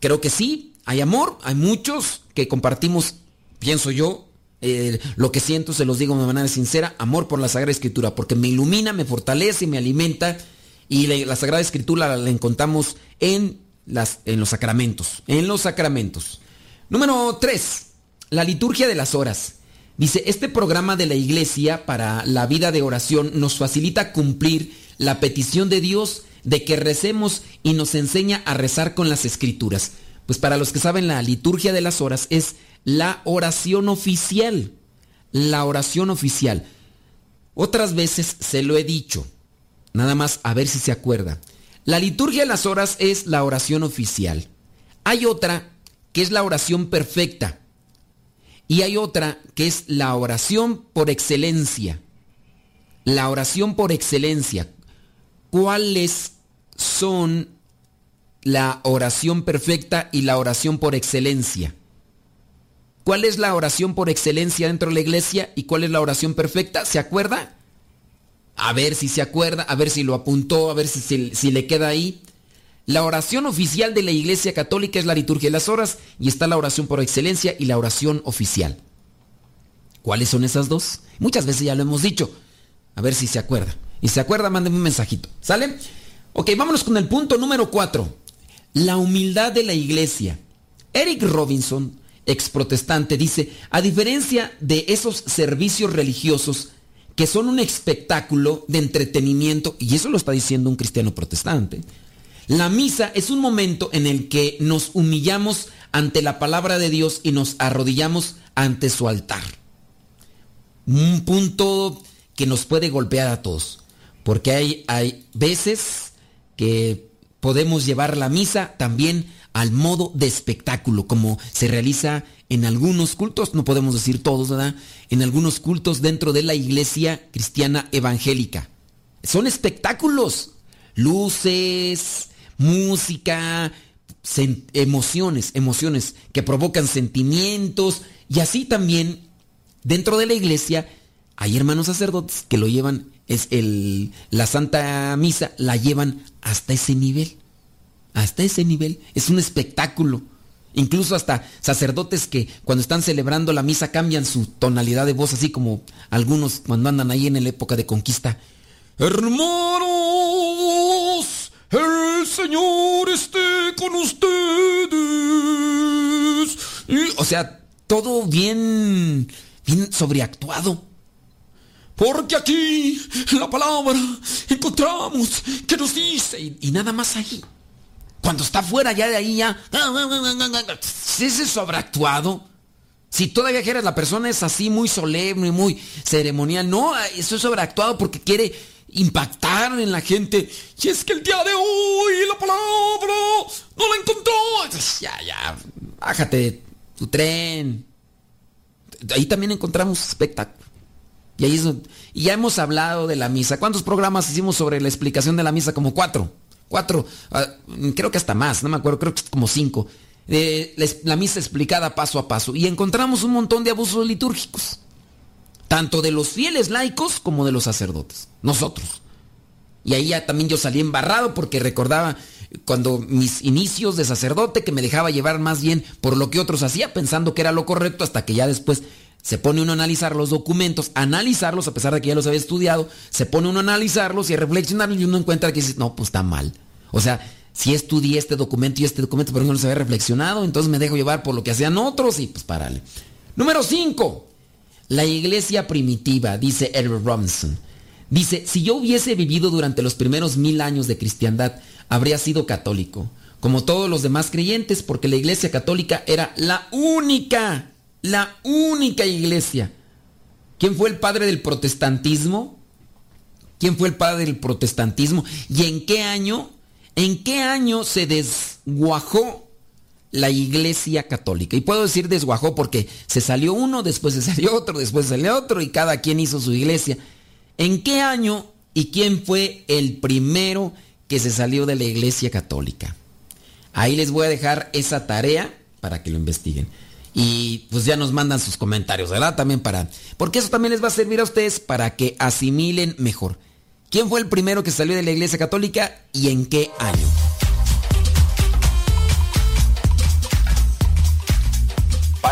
Creo que sí, hay amor. Hay muchos que compartimos, pienso yo, eh, lo que siento, se los digo de manera sincera, amor por la Sagrada Escritura, porque me ilumina, me fortalece, me alimenta. Y la, Sagrada Escritura la, encontramos en, las, en los sacramentos. En los sacramentos. Número 3. La liturgia de las horas. Dice, este programa de la iglesia para la vida de oración nos facilita cumplir la petición de Dios de que recemos y nos enseña a rezar con las escrituras. Pues para los que saben, la liturgia de las horas es la oración oficial. La oración oficial. Otras veces se lo he dicho. Nada más a ver si se acuerda. La liturgia de las horas es la oración oficial. Hay otra que es la oración perfecta. Y hay otra que es la oración por excelencia. La oración por excelencia. ¿Cuáles son la oración perfecta y la oración por excelencia? ¿Cuál es la oración por excelencia dentro de la iglesia y cuál es la oración perfecta? ¿Se acuerda? A ver si se acuerda, a ver si lo apuntó, a ver si, le queda ahí. La oración oficial de la Iglesia Católica es la liturgia de las horas y está la oración por excelencia y la oración oficial. ¿Cuáles son esas dos? Muchas veces ya lo hemos dicho. A ver si se acuerda. Y se acuerda, mándenme un mensajito. ¿Sale? Ok, vámonos con el punto número 4. La humildad de la iglesia. Eric Robinson, ex protestante, dice, a diferencia de esos servicios religiosos que son un espectáculo de entretenimiento, y eso lo está diciendo un cristiano protestante, la misa es un momento en el que nos humillamos ante la palabra de Dios y nos arrodillamos ante su altar. Un punto que nos puede golpear a todos, porque hay, hay veces que podemos llevar la misa también al modo de espectáculo, como se realiza en algunos cultos, no podemos decir todos, ¿verdad? En algunos cultos dentro de la iglesia cristiana evangélica. Son espectáculos, luces, música, emociones, emociones que provocan sentimientos y así también dentro de la iglesia hay hermanos sacerdotes que lo llevan, es el, la Santa Misa la llevan hasta ese nivel. Hasta ese nivel. Es un espectáculo. Incluso hasta sacerdotes que cuando están celebrando la misa cambian su tonalidad de voz, así como algunos cuando andan ahí en la época de conquista. El Señor esté con ustedes. o sea, todo bien, bien sobreactuado. Porque aquí en la palabra encontramos que nos dice y, nada más ahí. Cuando está fuera ya de ahí ya... Ese sobreactuado. Si todavía quieres la persona es así muy solemne, muy ceremonial. No, eso es sobreactuado porque quiere impactar en la gente. Y es que el día de hoy la palabra no la encontró. Ya, ya, bájate tu tren. Ahí también encontramos espectáculo. Y ahí y ya hemos hablado de la misa. ¿Cuántos programas hicimos sobre la explicación de la misa? Como cuatro. Cuatro. Ah, creo que hasta más, no me acuerdo, creo que como cinco. la misa explicada paso a paso. Y encontramos un montón de abusos litúrgicos tanto de los fieles laicos como de los sacerdotes, nosotros. Y ahí ya también yo salí embarrado porque recordaba cuando mis inicios de sacerdote que me dejaba llevar más bien por lo que otros hacía pensando que era lo correcto hasta que ya después se pone uno a analizar los documentos, analizarlos a pesar de que ya los había estudiado, se pone uno a analizarlos y a reflexionarlos y uno encuentra que dice, no, pues está mal. O sea, si estudié este documento y este documento pero no los había reflexionado, entonces me dejo llevar por lo que hacían otros y pues párale. Número 5. La iglesia primitiva, dice Edward Robinson, dice, si yo hubiese vivido durante los primeros mil años de cristiandad, habría sido católico, como todos los demás creyentes, porque la iglesia católica era la única, la única iglesia. ¿Quién fue el padre del protestantismo? ¿Quién fue el padre del protestantismo? ¿Y en qué año? ¿En qué año se desguajó la iglesia católica. Y puedo decir desguajó porque se salió uno, después se salió otro, después se salió otro y cada quien hizo su iglesia. ¿En qué año y quién fue el primero que se salió de la iglesia católica? Ahí les voy a dejar esa tarea para que lo investiguen. Y pues ya nos mandan sus comentarios, ¿verdad? También para... Porque eso también les va a servir a ustedes para que asimilen mejor. ¿Quién fue el primero que salió de la iglesia católica y en qué año?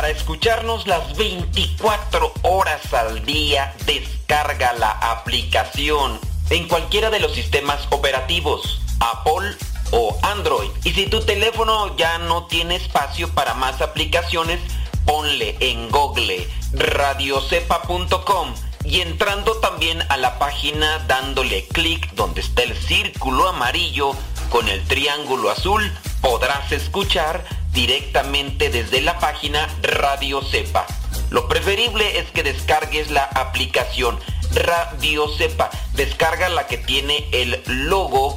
Para escucharnos las 24 horas al día, descarga la aplicación en cualquiera de los sistemas operativos, Apple o Android. Y si tu teléfono ya no tiene espacio para más aplicaciones, ponle en Google radiocepa.com y entrando también a la página dándole clic donde está el círculo amarillo con el triángulo azul, podrás escuchar directamente desde la página Radio Cepa. Lo preferible es que descargues la aplicación Radio Cepa. Descarga la que tiene el logo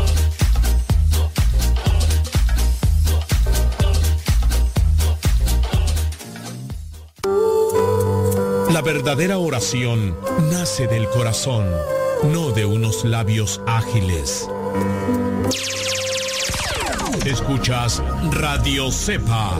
La verdadera oración nace del corazón no de unos labios ágiles. Escuchas Radio Cepa.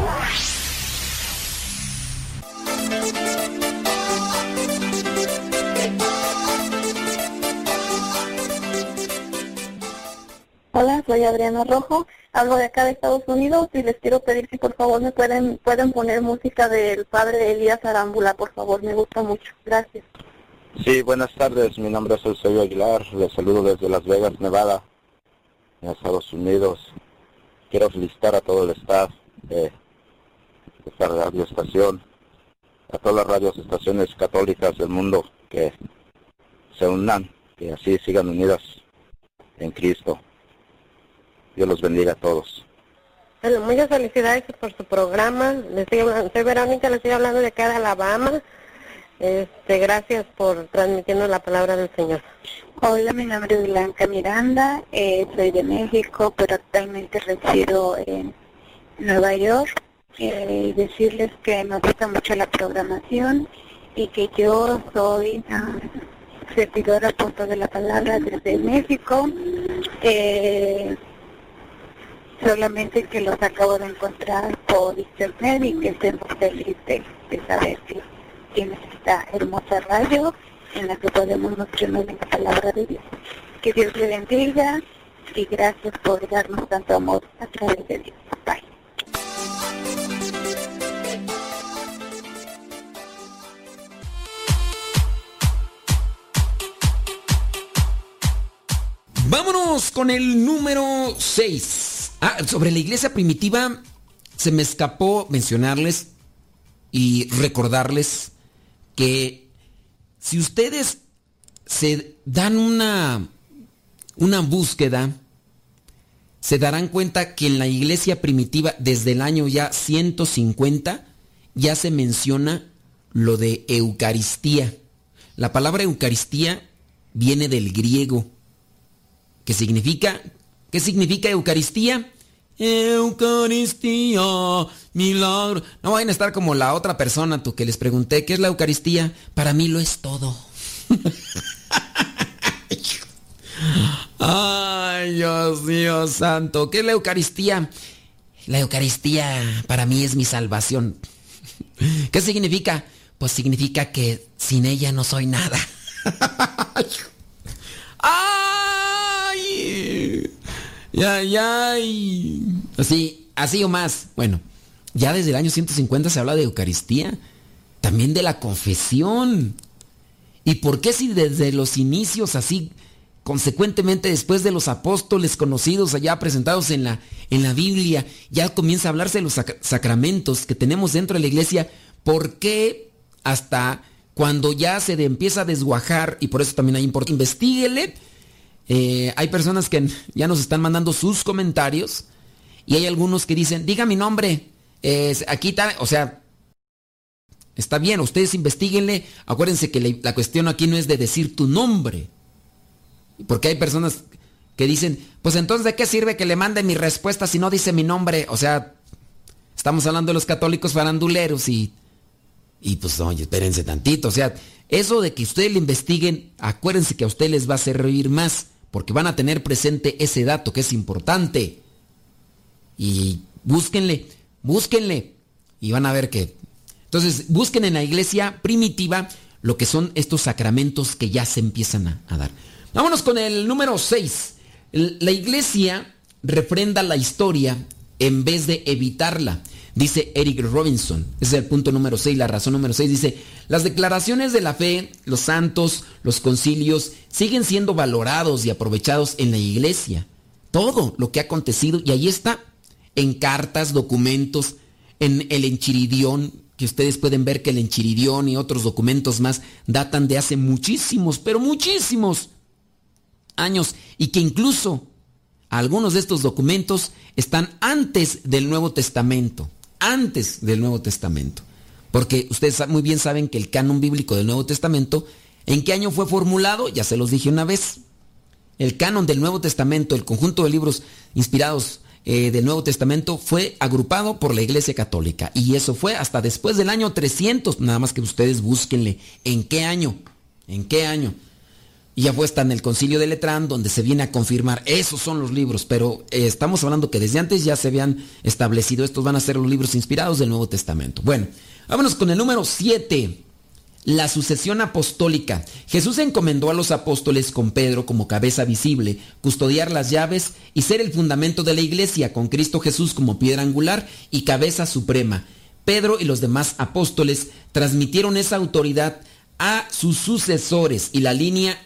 Soy Adriana Rojo, hablo de acá de Estados Unidos y les quiero pedir si por favor me pueden pueden poner música del padre Elías Arámbula, por favor, me gusta mucho. Gracias. Sí, buenas tardes. Mi nombre es Eusebio Aguilar. Les saludo desde Las Vegas, Nevada, en Estados Unidos. Quiero felicitar a todo el staff de esta radioestación, a todas las radioestaciones católicas del mundo que se unan, que así sigan unidas en Cristo. Dios los bendiga a todos. Bueno, muchas felicidades por su programa. Les estoy hablando- soy Verónica, les estoy hablando de acá de Alabama. Este, gracias por transmitirnos la palabra del Señor. Hola, mi nombre es Blanca Miranda, eh, soy de México, pero actualmente resido en Nueva York. Eh, decirles que me gusta mucho la programación y que yo soy ah, servidora punto de la palabra desde México. Eh, solamente que los acabo de encontrar por internet y que estoy muy feliz de, saber que tienes esta hermosa radio en la que podemos nutrirnos de la palabra de Dios. Que Dios le bendiga y gracias por darnos tanto amor a través de Dios. Bye. Vámonos con el número 6. Ah, sobre la iglesia primitiva se me escapó mencionarles y recordarles que si ustedes se dan una una búsqueda se darán cuenta que en la iglesia primitiva desde el año ya 150 ya se menciona lo de Eucaristía. La palabra Eucaristía viene del griego ¿Qué significa? ¿Qué significa Eucaristía? Eucaristía, milagro. No vayan a estar como la otra persona, tú que les pregunté, ¿qué es la Eucaristía? Para mí lo es todo. Ay, Dios mío santo, ¿qué es la Eucaristía? La Eucaristía para mí es mi salvación. ¿Qué significa? Pues significa que sin ella no soy nada. ¡Ay! Ya, ya. Así, así o más. Bueno, ya desde el año 150 se habla de Eucaristía. También de la confesión. ¿Y por qué si desde los inicios así, consecuentemente después de los apóstoles conocidos allá presentados en la, en la Biblia, ya comienza a hablarse de los sac- sacramentos que tenemos dentro de la iglesia? ¿Por qué hasta cuando ya se empieza a desguajar, y por eso también hay importante, investiguele, eh, hay personas que ya nos están mandando sus comentarios y hay algunos que dicen, diga mi nombre, aquí está, o sea, está bien, ustedes investiguenle, acuérdense que la, la cuestión aquí no es de decir tu nombre, porque hay personas que dicen, pues entonces de qué sirve que le mande mi respuesta si no dice mi nombre, o sea, estamos hablando de los católicos faranduleros y, y pues oye, espérense tantito, o sea, eso de que ustedes le investiguen, acuérdense que a ustedes les va a servir más, porque van a tener presente ese dato que es importante. Y búsquenle, búsquenle, y van a ver que... Entonces, busquen en la iglesia primitiva lo que son estos sacramentos que ya se empiezan a, a dar. Vámonos con el número 6. La iglesia refrenda la historia en vez de evitarla. Dice Eric Robinson. Ese es el punto número 6, la razón número 6. Dice, las declaraciones de la fe, los santos, los concilios, siguen siendo valorados y aprovechados en la iglesia. Todo lo que ha acontecido, y ahí está, en cartas, documentos, en el enchiridión, que ustedes pueden ver que el enchiridión y otros documentos más datan de hace muchísimos, pero muchísimos años, y que incluso algunos de estos documentos están antes del Nuevo Testamento, antes del Nuevo Testamento. Porque ustedes muy bien saben que el canon bíblico del Nuevo Testamento, ¿en qué año fue formulado? Ya se los dije una vez. El canon del Nuevo Testamento, el conjunto de libros inspirados eh, del Nuevo Testamento, fue agrupado por la Iglesia Católica. Y eso fue hasta después del año 300. Nada más que ustedes búsquenle en qué año. ¿En qué año? Y ya fue hasta en el concilio de Letrán donde se viene a confirmar, esos son los libros, pero eh, estamos hablando que desde antes ya se habían establecido, estos van a ser los libros inspirados del Nuevo Testamento. Bueno, vámonos con el número 7. La sucesión apostólica. Jesús encomendó a los apóstoles con Pedro como cabeza visible, custodiar las llaves y ser el fundamento de la iglesia, con Cristo Jesús como piedra angular y cabeza suprema. Pedro y los demás apóstoles transmitieron esa autoridad a sus sucesores y la línea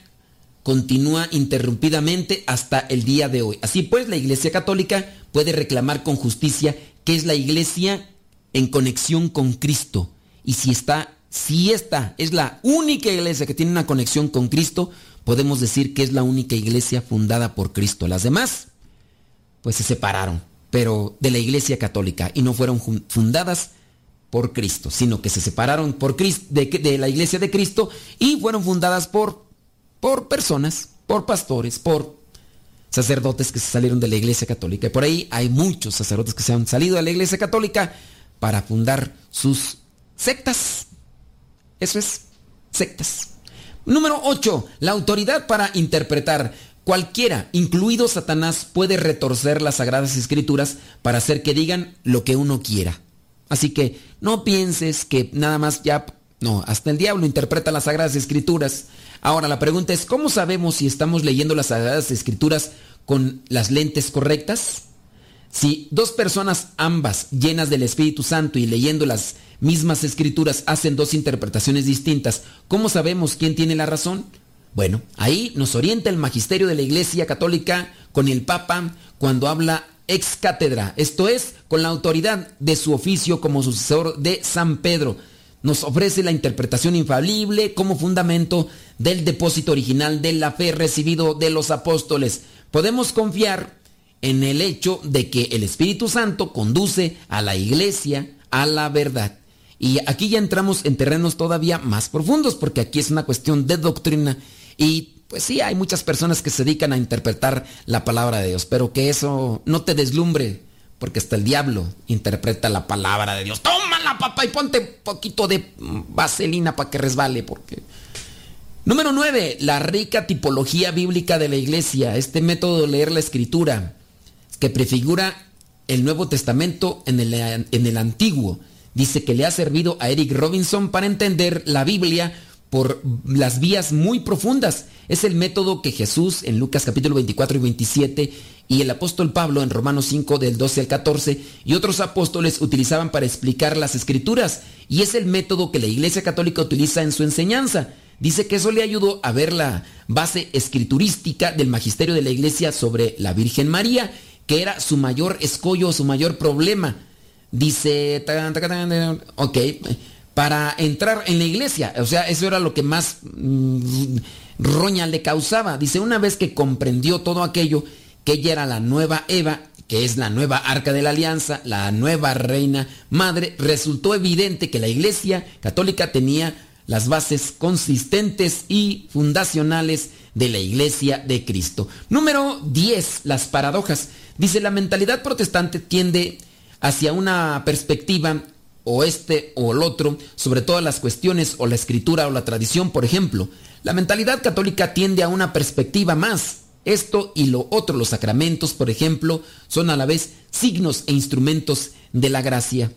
continúa interrumpidamente hasta el día de hoy. Así pues, la Iglesia Católica puede reclamar con justicia que es la Iglesia en conexión con Cristo. Y si está si esta es la única iglesia que tiene una conexión con Cristo, podemos decir que es la única iglesia fundada por Cristo. Las demás, pues se separaron, pero de la iglesia católica y no fueron fundadas por Cristo, sino que se separaron por Cristo, de, de, la iglesia de Cristo y fueron fundadas por, por personas, por pastores, por sacerdotes que se salieron de la iglesia católica. Y por ahí hay muchos sacerdotes que se han salido de la iglesia católica para fundar sus sectas, eso es sectas. Número 8. La autoridad para interpretar. Cualquiera, incluido Satanás, puede retorcer las sagradas escrituras para hacer que digan lo que uno quiera. Así que no pienses que nada más ya... No, hasta el diablo interpreta las sagradas escrituras. Ahora la pregunta es, ¿cómo sabemos si estamos leyendo las sagradas escrituras con las lentes correctas? Si dos personas ambas llenas del Espíritu Santo y leyendo las mismas escrituras hacen dos interpretaciones distintas, ¿cómo sabemos quién tiene la razón? Bueno, ahí nos orienta el magisterio de la Iglesia Católica con el Papa cuando habla ex cátedra, esto es, con la autoridad de su oficio como sucesor de San Pedro. Nos ofrece la interpretación infalible como fundamento del depósito original de la fe recibido de los apóstoles. Podemos confiar en el hecho de que el Espíritu Santo conduce a la iglesia a la verdad. Y aquí ya entramos en terrenos todavía más profundos, porque aquí es una cuestión de doctrina. Y pues sí, hay muchas personas que se dedican a interpretar la palabra de Dios, pero que eso no te deslumbre, porque hasta el diablo interpreta la palabra de Dios. Tómala, papá, y ponte un poquito de vaselina para que resbale, porque... Número 9, la rica tipología bíblica de la iglesia, este método de leer la escritura, que prefigura el Nuevo Testamento en el, en el Antiguo dice que le ha servido a Eric Robinson para entender la Biblia por las vías muy profundas. Es el método que Jesús en Lucas capítulo 24 y 27 y el apóstol Pablo en Romanos 5 del 12 al 14 y otros apóstoles utilizaban para explicar las escrituras y es el método que la Iglesia Católica utiliza en su enseñanza. Dice que eso le ayudó a ver la base escriturística del magisterio de la Iglesia sobre la Virgen María, que era su mayor escollo, su mayor problema. Dice, ok, para entrar en la iglesia. O sea, eso era lo que más mm, roña le causaba. Dice, una vez que comprendió todo aquello, que ella era la nueva Eva, que es la nueva arca de la alianza, la nueva reina madre, resultó evidente que la iglesia católica tenía las bases consistentes y fundacionales de la iglesia de Cristo. Número 10, las paradojas. Dice, la mentalidad protestante tiende hacia una perspectiva o este o el otro sobre todas las cuestiones o la escritura o la tradición, por ejemplo. La mentalidad católica tiende a una perspectiva más. Esto y lo otro, los sacramentos, por ejemplo, son a la vez signos e instrumentos de la gracia.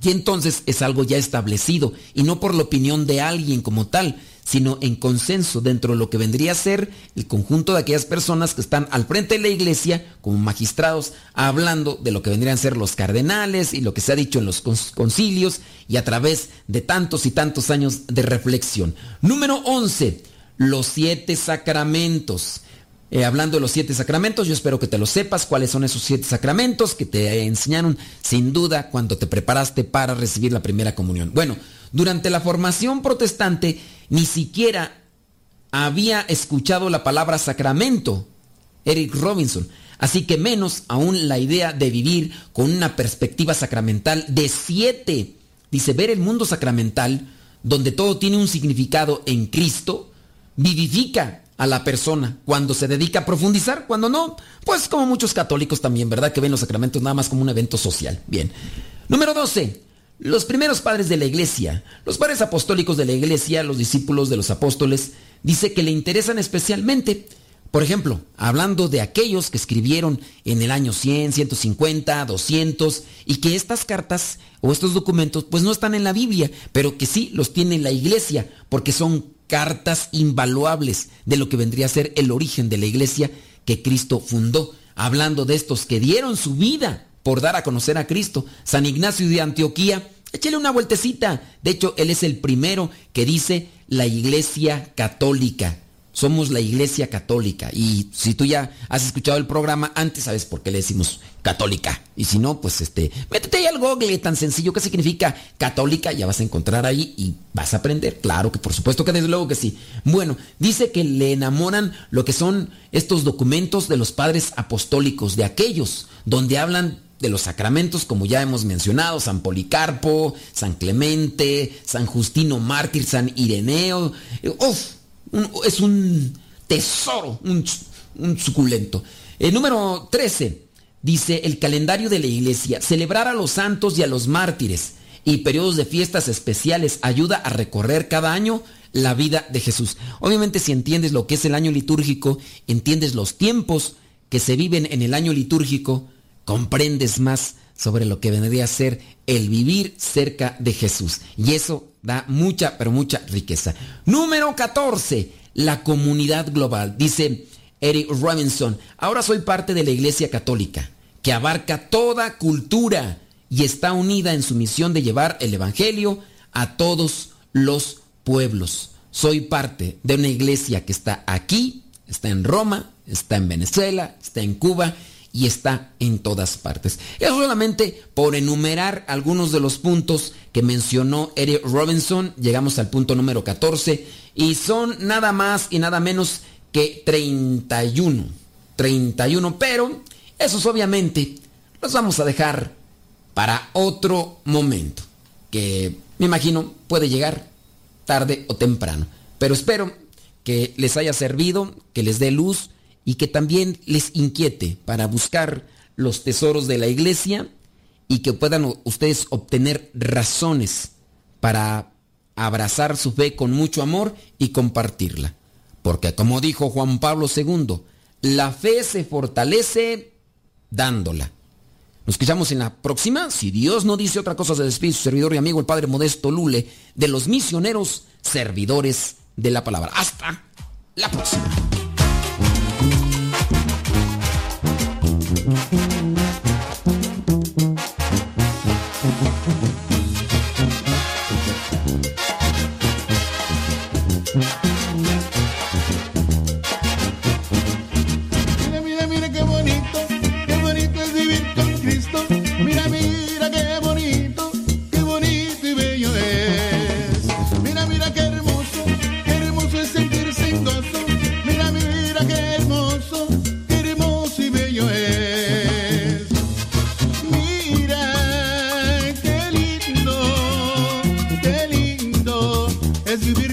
Y entonces es algo ya establecido y no por la opinión de alguien como tal, sino en consenso dentro de lo que vendría a ser el conjunto de aquellas personas que están al frente de la iglesia como magistrados hablando de lo que vendrían a ser los cardenales y lo que se ha dicho en los concilios y a través de tantos y tantos años de reflexión. Número 11. Los siete sacramentos. Eh, hablando de los siete sacramentos, yo espero que te lo sepas, cuáles son esos siete sacramentos que te enseñaron sin duda cuando te preparaste para recibir la primera comunión. Bueno, durante la formación protestante ni siquiera había escuchado la palabra sacramento, Eric Robinson, así que menos aún la idea de vivir con una perspectiva sacramental de siete. Dice, ver el mundo sacramental, donde todo tiene un significado en Cristo, vivifica a la persona cuando se dedica a profundizar, cuando no, pues como muchos católicos también, ¿verdad? Que ven los sacramentos nada más como un evento social. Bien. Número 12 los primeros padres de la iglesia, los padres apostólicos de la iglesia, los discípulos de los apóstoles, dice que le interesan especialmente. Por ejemplo, hablando de aquellos que escribieron en el año 100, 150, 200 y que estas cartas o estos documentos pues no están en la Biblia, pero que sí los tiene la iglesia porque son cartas invaluables de lo que vendría a ser el origen de la iglesia que Cristo fundó, hablando de estos que dieron su vida por dar a conocer a Cristo. San Ignacio de Antioquía, échale una vueltecita. De hecho, él es el primero que dice la iglesia católica. Somos la iglesia católica. Y si tú ya has escuchado el programa antes, sabes por qué le decimos católica. Y si no, pues este, métete ahí al google tan sencillo. ¿Qué significa católica? Ya vas a encontrar ahí y vas a aprender. Claro que por supuesto que desde luego que sí. Bueno, dice que le enamoran lo que son estos documentos de los padres apostólicos, de aquellos donde hablan de los sacramentos, como ya hemos mencionado, San Policarpo, San Clemente, San Justino Mártir, San Ireneo. Uf, es un tesoro, un, suculento. El número 13 dice el calendario de la iglesia, celebrar a los santos y a los mártires y periodos de fiestas especiales ayuda a recorrer cada año la vida de Jesús. Obviamente si entiendes lo que es el año litúrgico, entiendes los tiempos que se viven en el año litúrgico, comprendes más sobre lo que vendría a ser el vivir cerca de Jesús. Y eso da mucha, pero mucha riqueza. Número 14, la comunidad global. Dice Eric Robinson, ahora soy parte de la Iglesia Católica, que abarca toda cultura y está unida en su misión de llevar el Evangelio a todos los pueblos. Soy parte de una iglesia que está aquí, está en Roma, está en Venezuela, está en Cuba y está en todas partes. Es solamente por enumerar algunos de los puntos que mencionó Eric Robinson. Llegamos al punto número 14 y son nada más y nada menos que 31. 31, pero esos obviamente los vamos a dejar para otro momento, que me imagino puede llegar tarde o temprano. Pero espero que les haya servido, que les dé luz y que también les inquiete para buscar los tesoros de la iglesia y que puedan ustedes obtener razones para abrazar su fe con mucho amor y compartirla. Porque como dijo Juan Pablo II, la fe se fortalece dándola. Nos escuchamos en la próxima. Si Dios no dice otra cosa, se despide su servidor y amigo el Padre Modesto Lule de los misioneros servidores de la palabra. Hasta la próxima. Mm-hmm.